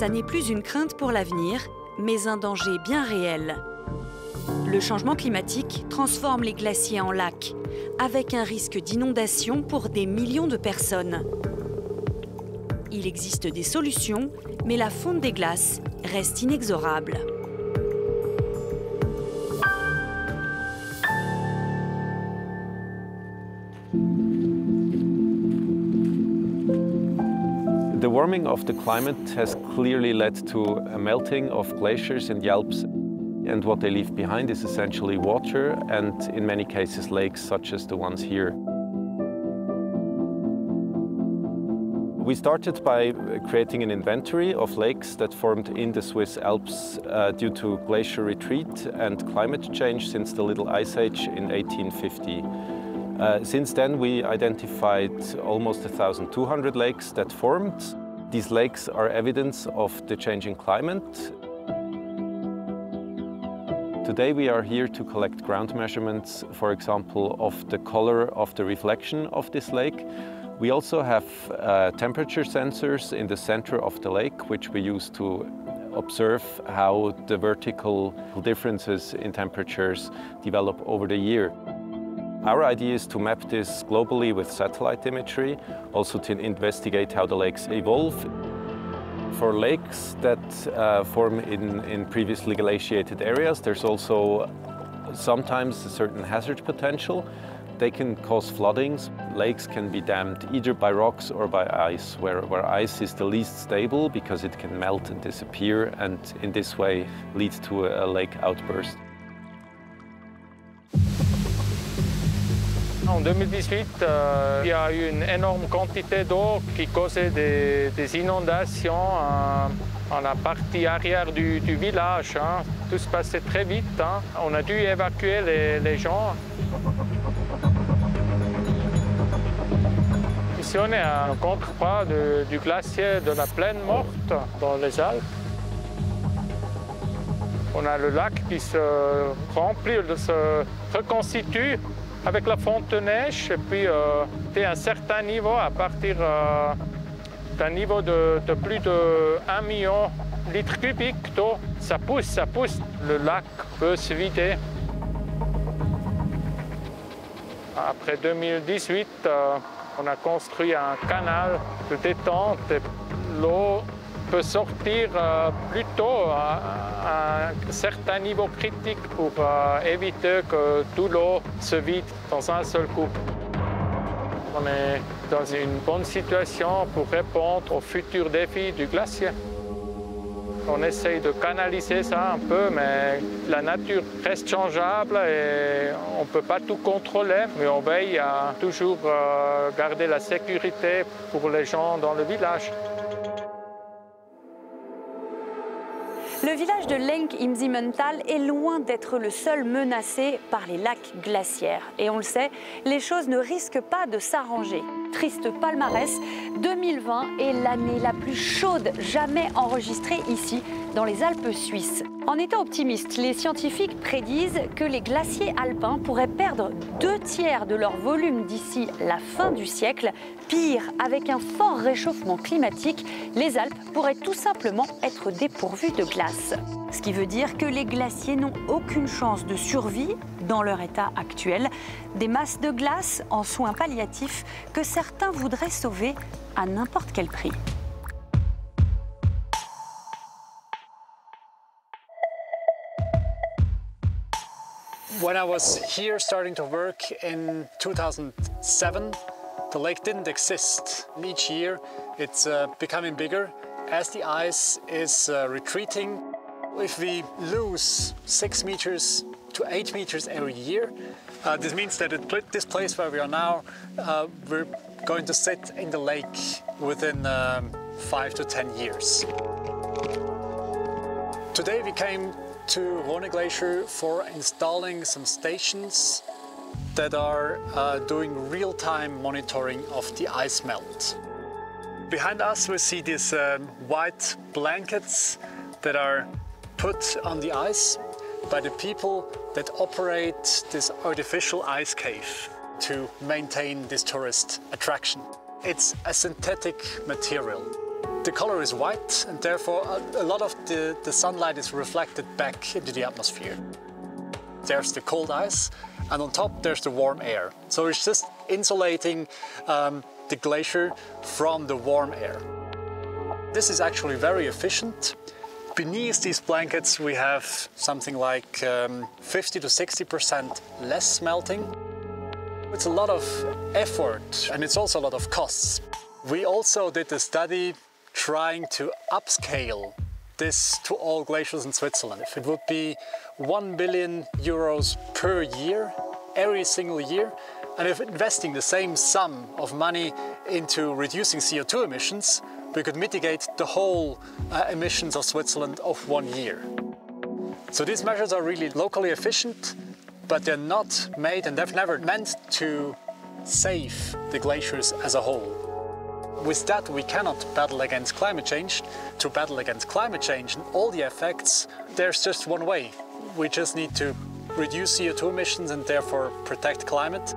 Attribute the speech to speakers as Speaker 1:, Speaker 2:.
Speaker 1: Ça n'est plus une crainte pour l'avenir, mais un danger bien réel. Le changement climatique transforme les glaciers en lacs, avec un risque d'inondation pour des millions de personnes. Il existe des solutions, mais la fonte des glaces reste inexorable.
Speaker 2: The warming of the climate has clearly led to a melting of glaciers in the Alps. And what they leave behind is essentially water and, in many cases, lakes such as the ones here. We started by creating an inventory of lakes that formed in the Swiss Alps uh, due to glacier retreat and climate change since the Little Ice Age in 1850. Uh, since then, we identified almost 1,200 lakes that formed. These lakes are evidence of the changing climate. Today we are here to collect ground measurements, for example, of the color of the reflection of this lake. We also have uh, temperature sensors in the center of the lake, which we use to observe how the vertical differences in temperatures develop over the year. Our idea is to map this globally with satellite imagery, also to investigate how the lakes evolve. For lakes that uh, form in, in previously glaciated areas, there's also sometimes a certain hazard potential. They can cause floodings. Lakes can be dammed either by rocks or by ice, where, where ice is the least stable because it can melt and disappear and in this way lead to a, a lake outburst.
Speaker 3: En 2018, euh, il y a eu une énorme quantité d'eau qui causait des, inondations euh, en la partie arrière du, village. hein. Tout se passait très vite. hein. On a dû évacuer les, les gens. Ici, on est à un contrepas du glacier de la plaine morte dans les Alpes. On a le lac qui se remplit, se reconstitue avec la fonte de neige et puis euh, un certain niveau, à partir euh, d'un niveau de, plus de 1 million de litres cubiques d'eau, ça pousse, ça pousse, le lac peut se vider. Après 2018, euh, on a construit un canal de détente l'eau peut sortir euh, plus tôt à, un certain niveau critique pour euh, éviter que toute l'eau se vide dans un seul coup. On est dans une bonne situation pour répondre aux futurs défis du glacier. On essaye de canaliser ça un peu, mais la nature reste changeable et on ne peut pas tout contrôler, mais on veille à toujours euh, garder la sécurité pour les gens dans le village.
Speaker 1: Le village de Lenk im Simmental est loin d'être le seul menacé par les lacs glaciaires. Et on le sait, les choses ne risquent pas de s'arranger. Triste palmarès, 2020 est l'année la plus chaude jamais enregistrée ici, dans les Alpes suisses. En étant optimistes, les scientifiques prédisent que les glaciers alpins pourraient perdre deux tiers de leur volume d'ici la fin du siècle. Pire, avec un fort réchauffement climatique, les Alpes pourraient tout simplement être dépourvues de glace. Ce qui veut dire que les glaciers n'ont aucune chance de survie dans leur état actuel. Des masses de glace en soins palliatifs que certains voudraient sauver à n'importe quel prix.
Speaker 4: When I was here starting to work in 2007, the lake didn't exist. Each year it's uh, becoming bigger as the ice is uh, retreating. If we lose six meters to eight meters every year, uh, this means that at pl- this place where we are now, uh, we're going to sit in the lake within um, five to ten years. Today we came to Rhone Glacier for installing some stations that are uh, doing real-time monitoring of the ice melt. Behind us we see these um, white blankets that are put on the ice by the people that operate this artificial ice cave to maintain this tourist attraction. It's a synthetic material. The color is white and therefore a, lot of the, the sunlight is reflected back into the atmosphere. There's the cold ice and on top there's the warm air. So it's just insulating um, the glacier from the warm air. This is actually very efficient. Beneath these blankets we have something like um, 50 to 60% less melting. It's a lot of effort and it's also a lot of costs. We also did a study trying to upscale this to all glaciers in Switzerland. If it would be 1 billion euros per year, every single year, and if investing the same sum of money into reducing CO2 emissions, we could mitigate the whole uh, emissions of Switzerland of one year. So these measures are really locally efficient, but they're not made and they've never meant to save the glaciers as a whole. With that, we cannot battle against climate change. To battle against climate change and all the effects, there's just one way. We just need to reduce CO2 emissions and therefore protect climate.